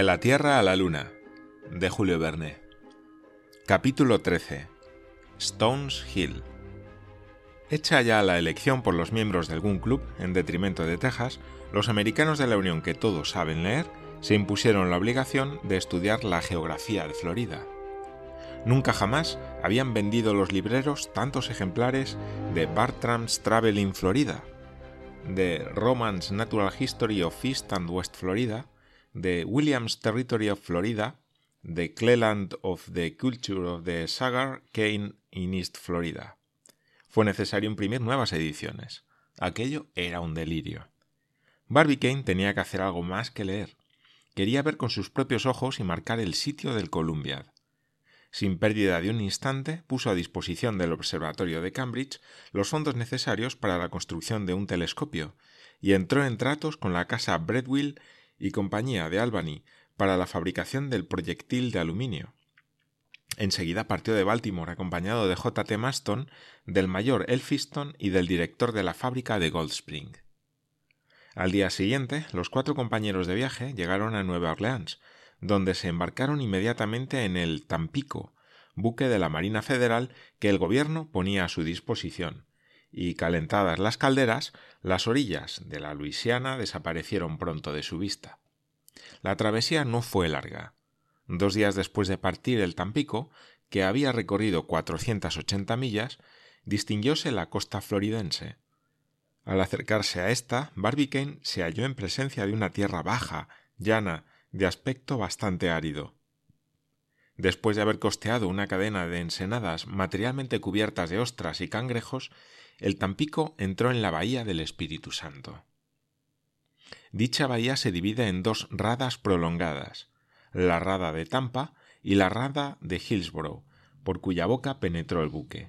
De la Tierra a la Luna, de Julio Verne. Capítulo 13. Stones Hill. Hecha ya la elección por los miembros de algún club, en detrimento de Texas, los americanos de la Unión que todos saben leer se impusieron la obligación de estudiar la geografía de Florida. Nunca jamás habían vendido los libreros tantos ejemplares de Bartram's Traveling Florida, de Romans Natural History of East and West Florida, de Williams Territory of Florida, de Cleland of the Culture of the Sagar Cane in East Florida. Fue necesario imprimir nuevas ediciones. Aquello era un delirio. Barbicane tenía que hacer algo más que leer. Quería ver con sus propios ojos y marcar el sitio del Columbiad. Sin pérdida de un instante, puso a disposición del Observatorio de Cambridge los fondos necesarios para la construcción de un telescopio, y entró en tratos con la casa Breadwill y compañía de Albany para la fabricación del proyectil de aluminio. Enseguida partió de Baltimore acompañado de J. T. Maston, del mayor Elphiston y del director de la fábrica de Gold Spring. Al día siguiente, los cuatro compañeros de viaje llegaron a Nueva Orleans, donde se embarcaron inmediatamente en el Tampico, buque de la Marina Federal que el gobierno ponía a su disposición, y calentadas las calderas, las orillas de la Luisiana desaparecieron pronto de su vista. La travesía no fue larga. Dos días después de partir el Tampico, que había recorrido 480 millas, distinguióse la costa floridense. Al acercarse a esta, Barbicane se halló en presencia de una tierra baja, llana, de aspecto bastante árido. Después de haber costeado una cadena de ensenadas materialmente cubiertas de ostras y cangrejos, el Tampico entró en la bahía del Espíritu Santo. Dicha bahía se divide en dos radas prolongadas, la rada de Tampa y la rada de Hillsborough, por cuya boca penetró el buque.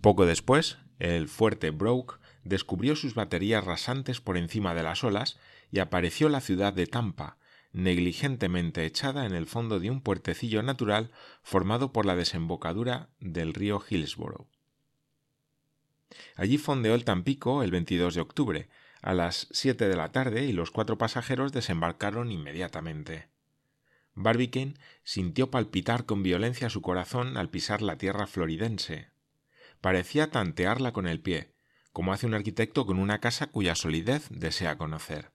Poco después, el fuerte Broke descubrió sus baterías rasantes por encima de las olas y apareció la ciudad de Tampa, negligentemente echada en el fondo de un puertecillo natural formado por la desembocadura del río Hillsborough. Allí fondeó el Tampico el 22 de octubre, a las siete de la tarde, y los cuatro pasajeros desembarcaron inmediatamente. Barbicane sintió palpitar con violencia su corazón al pisar la tierra floridense. Parecía tantearla con el pie, como hace un arquitecto con una casa cuya solidez desea conocer.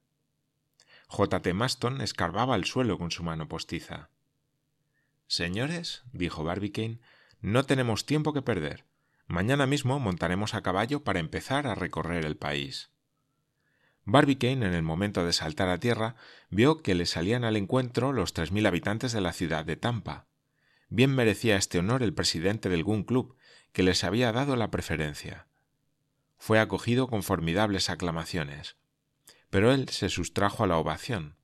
J. T. Maston escarbaba el suelo con su mano postiza. Señores, dijo Barbicane, no tenemos tiempo que perder. Mañana mismo montaremos a caballo para empezar a recorrer el país. Barbicane, en el momento de saltar a tierra, vio que le salían al encuentro los tres mil habitantes de la ciudad de Tampa. Bien merecía este honor el presidente del Gun Club, que les había dado la preferencia. Fue acogido con formidables aclamaciones. Pero él se sustrajo a la ovación.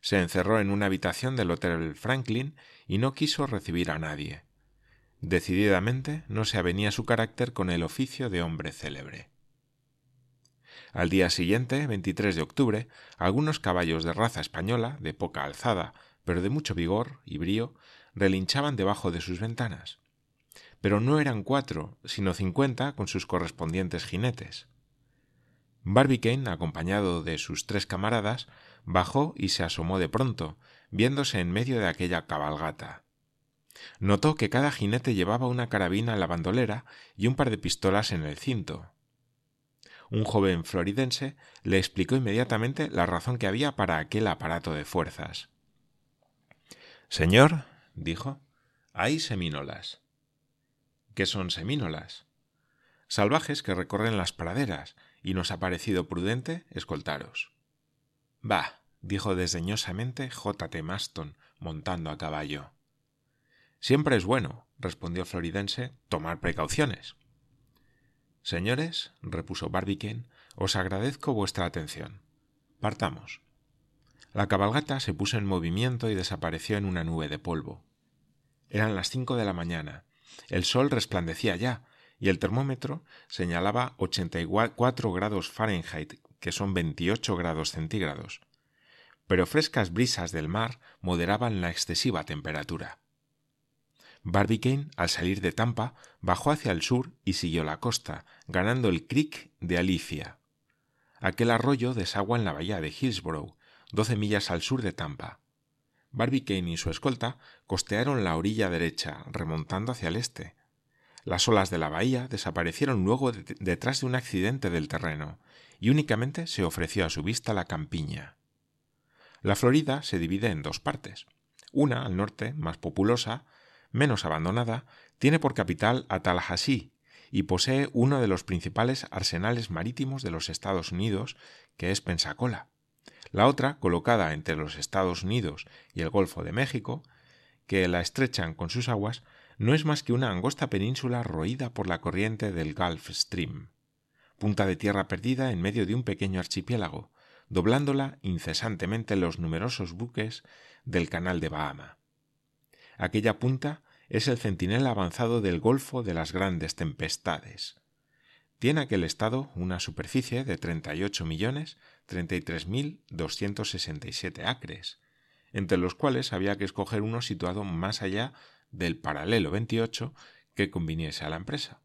Se encerró en una habitación del Hotel Franklin y no quiso recibir a nadie. Decididamente no se avenía su carácter con el oficio de hombre célebre. Al día siguiente, 23 de octubre, algunos caballos de raza española, de poca alzada, pero de mucho vigor y brío, relinchaban debajo de sus ventanas. Pero no eran cuatro, sino cincuenta con sus correspondientes jinetes. Barbicane, acompañado de sus tres camaradas, bajó y se asomó de pronto, viéndose en medio de aquella cabalgata. Notó que cada jinete llevaba una carabina en la bandolera y un par de pistolas en el cinto. Un joven floridense le explicó inmediatamente la razón que había para aquel aparato de fuerzas. Señor, dijo, hay semínolas. ¿Qué son semínolas? Salvajes que recorren las praderas, y nos ha parecido prudente escoltaros. Bah, dijo desdeñosamente J. T. Maston, montando a caballo. Siempre es bueno, respondió Floridense, tomar precauciones. Señores, repuso Barbicane, os agradezco vuestra atención. Partamos. La cabalgata se puso en movimiento y desapareció en una nube de polvo. Eran las cinco de la mañana. El sol resplandecía ya, y el termómetro señalaba 84 grados Fahrenheit, que son 28 grados centígrados. Pero frescas brisas del mar moderaban la excesiva temperatura. Barbicane, al salir de Tampa, bajó hacia el sur y siguió la costa, ganando el Creek de Alicia. Aquel arroyo desagua en la bahía de Hillsborough, doce millas al sur de Tampa. Barbicane y su escolta costearon la orilla derecha, remontando hacia el este. Las olas de la bahía desaparecieron luego detrás de un accidente del terreno, y únicamente se ofreció a su vista la campiña. La Florida se divide en dos partes. Una, al norte, más populosa, menos abandonada, tiene por capital a Tallahassee y posee uno de los principales arsenales marítimos de los Estados Unidos, que es Pensacola. La otra, colocada entre los Estados Unidos y el Golfo de México, que la estrechan con sus aguas, no es más que una angosta península roída por la corriente del Gulf Stream, punta de tierra perdida en medio de un pequeño archipiélago, doblándola incesantemente los numerosos buques del Canal de Bahama. Aquella punta es el centinela avanzado del Golfo de las grandes tempestades. Tiene aquel estado una superficie de 38 millones acres, entre los cuales había que escoger uno situado más allá del paralelo 28 que conviniese a la empresa,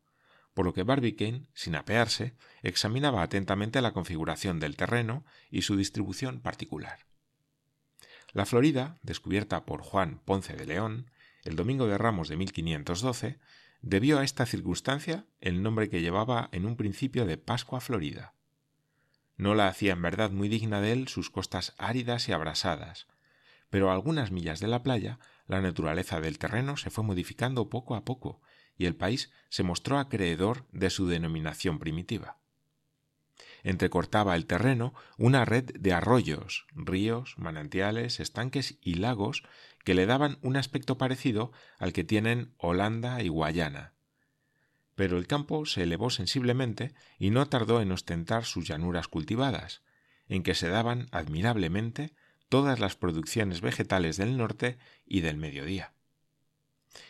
por lo que Barbicane, sin apearse, examinaba atentamente la configuración del terreno y su distribución particular. La Florida, descubierta por Juan Ponce de León, el domingo de Ramos de 1512, debió a esta circunstancia el nombre que llevaba en un principio de Pascua Florida. No la hacía en verdad muy digna de él sus costas áridas y abrasadas, pero a algunas millas de la playa la naturaleza del terreno se fue modificando poco a poco y el país se mostró acreedor de su denominación primitiva. Entrecortaba el terreno una red de arroyos, ríos, manantiales, estanques y lagos que le daban un aspecto parecido al que tienen Holanda y Guayana. Pero el campo se elevó sensiblemente y no tardó en ostentar sus llanuras cultivadas, en que se daban admirablemente todas las producciones vegetales del norte y del mediodía.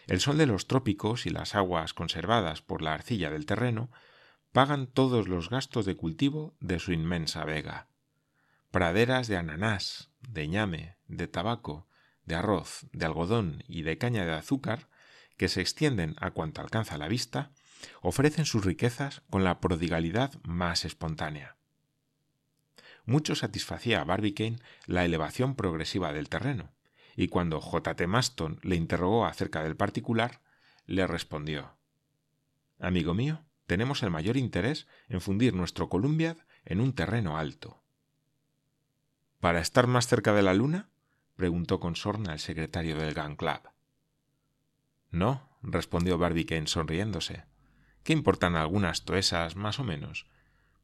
El sol de los trópicos y las aguas conservadas por la arcilla del terreno pagan todos los gastos de cultivo de su inmensa vega. Praderas de ananás, de ñame, de tabaco, de arroz, de algodón y de caña de azúcar, que se extienden a cuanto alcanza la vista, ofrecen sus riquezas con la prodigalidad más espontánea. Mucho satisfacía a Barbicane la elevación progresiva del terreno, y cuando J. T. Maston le interrogó acerca del particular, le respondió Amigo mío, tenemos el mayor interés en fundir nuestro Columbiad en un terreno alto. ¿Para estar más cerca de la luna? Preguntó con sorna el secretario del Gun Club. No, respondió Barbicane sonriéndose. ¿Qué importan algunas toesas más o menos?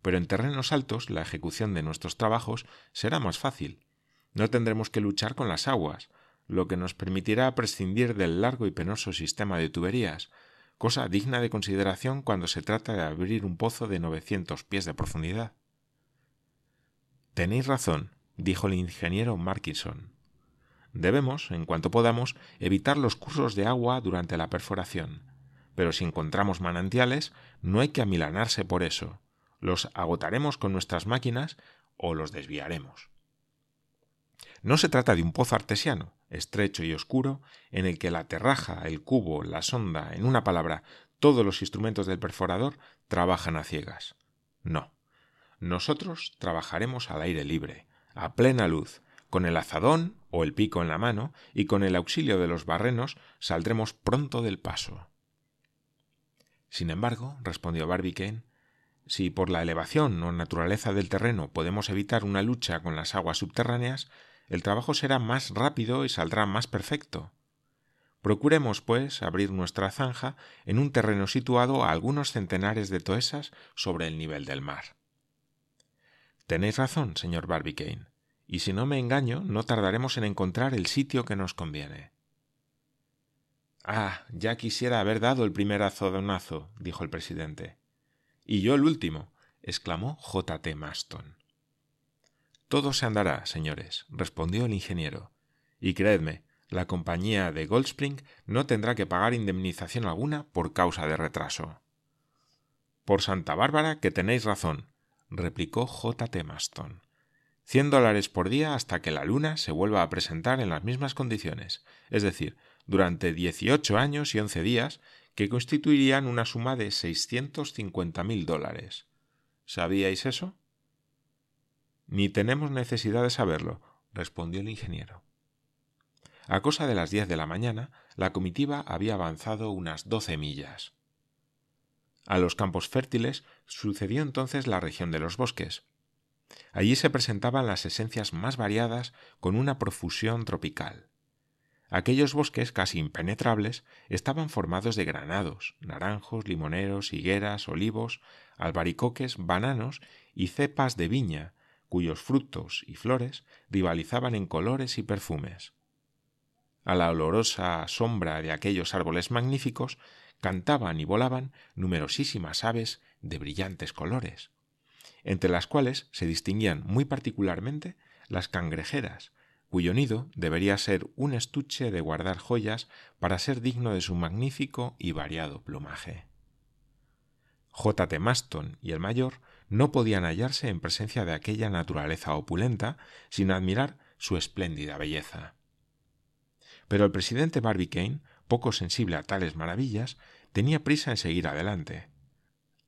Pero en terrenos altos la ejecución de nuestros trabajos será más fácil. No tendremos que luchar con las aguas, lo que nos permitirá prescindir del largo y penoso sistema de tuberías, cosa digna de consideración cuando se trata de abrir un pozo de novecientos pies de profundidad. Tenéis razón, dijo el ingeniero Markinson. Debemos, en cuanto podamos, evitar los cursos de agua durante la perforación. Pero si encontramos manantiales, no hay que amilanarse por eso. Los agotaremos con nuestras máquinas o los desviaremos. No se trata de un pozo artesiano, estrecho y oscuro, en el que la terraja, el cubo, la sonda, en una palabra, todos los instrumentos del perforador trabajan a ciegas. No. Nosotros trabajaremos al aire libre, a plena luz, con el azadón o el pico en la mano, y con el auxilio de los barrenos saldremos pronto del paso. Sin embargo, respondió Barbicane, si por la elevación o naturaleza del terreno podemos evitar una lucha con las aguas subterráneas, el trabajo será más rápido y saldrá más perfecto. Procuremos, pues, abrir nuestra zanja en un terreno situado a algunos centenares de toesas sobre el nivel del mar. Tenéis razón, señor Barbicane y si no me engaño, no tardaremos en encontrar el sitio que nos conviene. Ah, ya quisiera haber dado el primer azodonazo, dijo el presidente. Y yo el último, exclamó J. T. Maston. Todo se andará, señores, respondió el ingeniero. Y creedme, la compañía de Goldspring no tendrá que pagar indemnización alguna por causa de retraso. Por Santa Bárbara que tenéis razón, replicó J. T. Maston. Cien dólares por día hasta que la luna se vuelva a presentar en las mismas condiciones, es decir, durante dieciocho años y once días, que constituirían una suma de seiscientos cincuenta mil dólares. ¿Sabíais eso? Ni tenemos necesidad de saberlo, respondió el ingeniero. A cosa de las diez de la mañana, la comitiva había avanzado unas doce millas. A los campos fértiles sucedió entonces la región de los bosques. Allí se presentaban las esencias más variadas con una profusión tropical. Aquellos bosques casi impenetrables estaban formados de granados, naranjos, limoneros, higueras, olivos, albaricoques, bananos y cepas de viña, cuyos frutos y flores rivalizaban en colores y perfumes. A la olorosa sombra de aquellos árboles magníficos cantaban y volaban numerosísimas aves de brillantes colores, entre las cuales se distinguían muy particularmente las cangrejeras, cuyo nido debería ser un estuche de guardar joyas para ser digno de su magnífico y variado plumaje. J. T. Maston y el mayor no podían hallarse en presencia de aquella naturaleza opulenta sin admirar su espléndida belleza. Pero el presidente Barbicane, poco sensible a tales maravillas, tenía prisa en seguir adelante.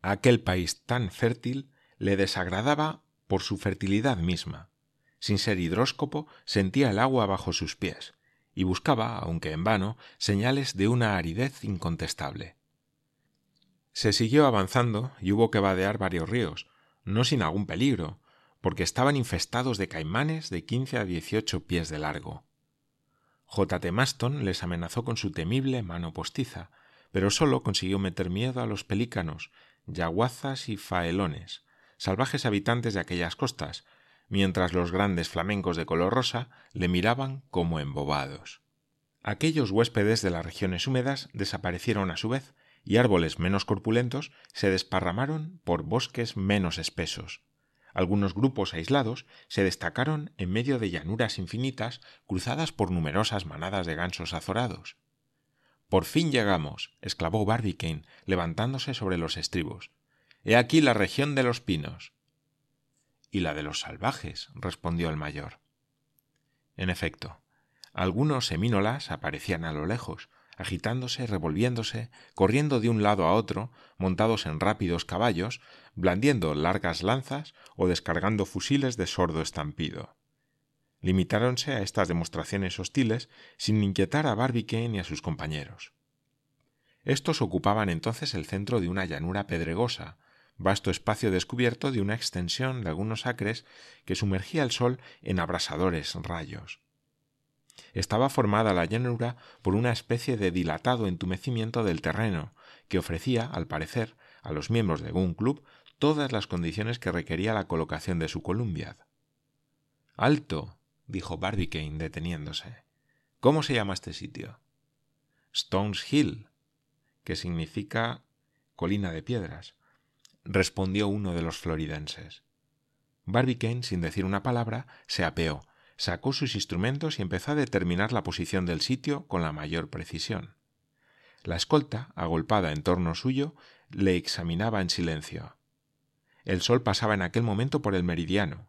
Aquel país tan fértil le desagradaba por su fertilidad misma, sin ser hidróscopo, sentía el agua bajo sus pies, y buscaba, aunque en vano, señales de una aridez incontestable. Se siguió avanzando y hubo que vadear varios ríos, no sin algún peligro, porque estaban infestados de caimanes de quince a dieciocho pies de largo. J. T. Maston les amenazó con su temible mano postiza, pero sólo consiguió meter miedo a los pelícanos, yaguazas y faelones, salvajes habitantes de aquellas costas, mientras los grandes flamencos de color rosa le miraban como embobados. Aquellos huéspedes de las regiones húmedas desaparecieron a su vez, y árboles menos corpulentos se desparramaron por bosques menos espesos. Algunos grupos aislados se destacaron en medio de llanuras infinitas cruzadas por numerosas manadas de gansos azorados. Por fin llegamos, exclamó Barbicane, levantándose sobre los estribos. He aquí la región de los pinos y la de los salvajes, respondió el mayor. En efecto, algunos semínolas aparecían a lo lejos, agitándose, revolviéndose, corriendo de un lado a otro, montados en rápidos caballos, blandiendo largas lanzas o descargando fusiles de sordo estampido. Limitáronse a estas demostraciones hostiles sin inquietar a Barbicane ni a sus compañeros. Estos ocupaban entonces el centro de una llanura pedregosa, vasto espacio descubierto de una extensión de algunos acres que sumergía el sol en abrasadores rayos. Estaba formada la llanura por una especie de dilatado entumecimiento del terreno, que ofrecía, al parecer, a los miembros de algún club todas las condiciones que requería la colocación de su columbiad. Alto, dijo Barbicane deteniéndose. ¿Cómo se llama este sitio? Stones Hill, que significa colina de piedras respondió uno de los floridenses. Barbicane, sin decir una palabra, se apeó, sacó sus instrumentos y empezó a determinar la posición del sitio con la mayor precisión. La escolta, agolpada en torno suyo, le examinaba en silencio. El sol pasaba en aquel momento por el meridiano.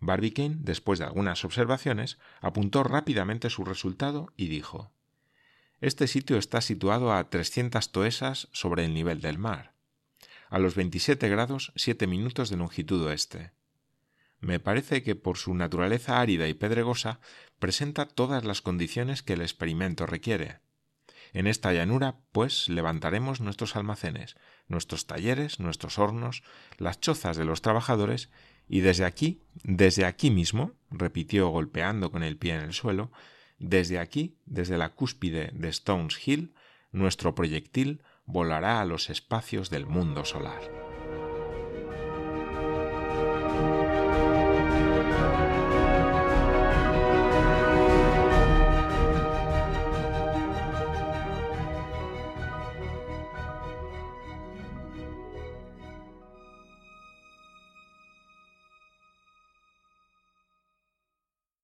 Barbicane, después de algunas observaciones, apuntó rápidamente su resultado y dijo Este sitio está situado a trescientas toesas sobre el nivel del mar a los 27 grados 7 minutos de longitud oeste. Me parece que por su naturaleza árida y pedregosa presenta todas las condiciones que el experimento requiere. En esta llanura, pues, levantaremos nuestros almacenes, nuestros talleres, nuestros hornos, las chozas de los trabajadores, y desde aquí, desde aquí mismo, repitió golpeando con el pie en el suelo, desde aquí, desde la cúspide de Stones Hill, nuestro proyectil volará a los espacios del mundo solar.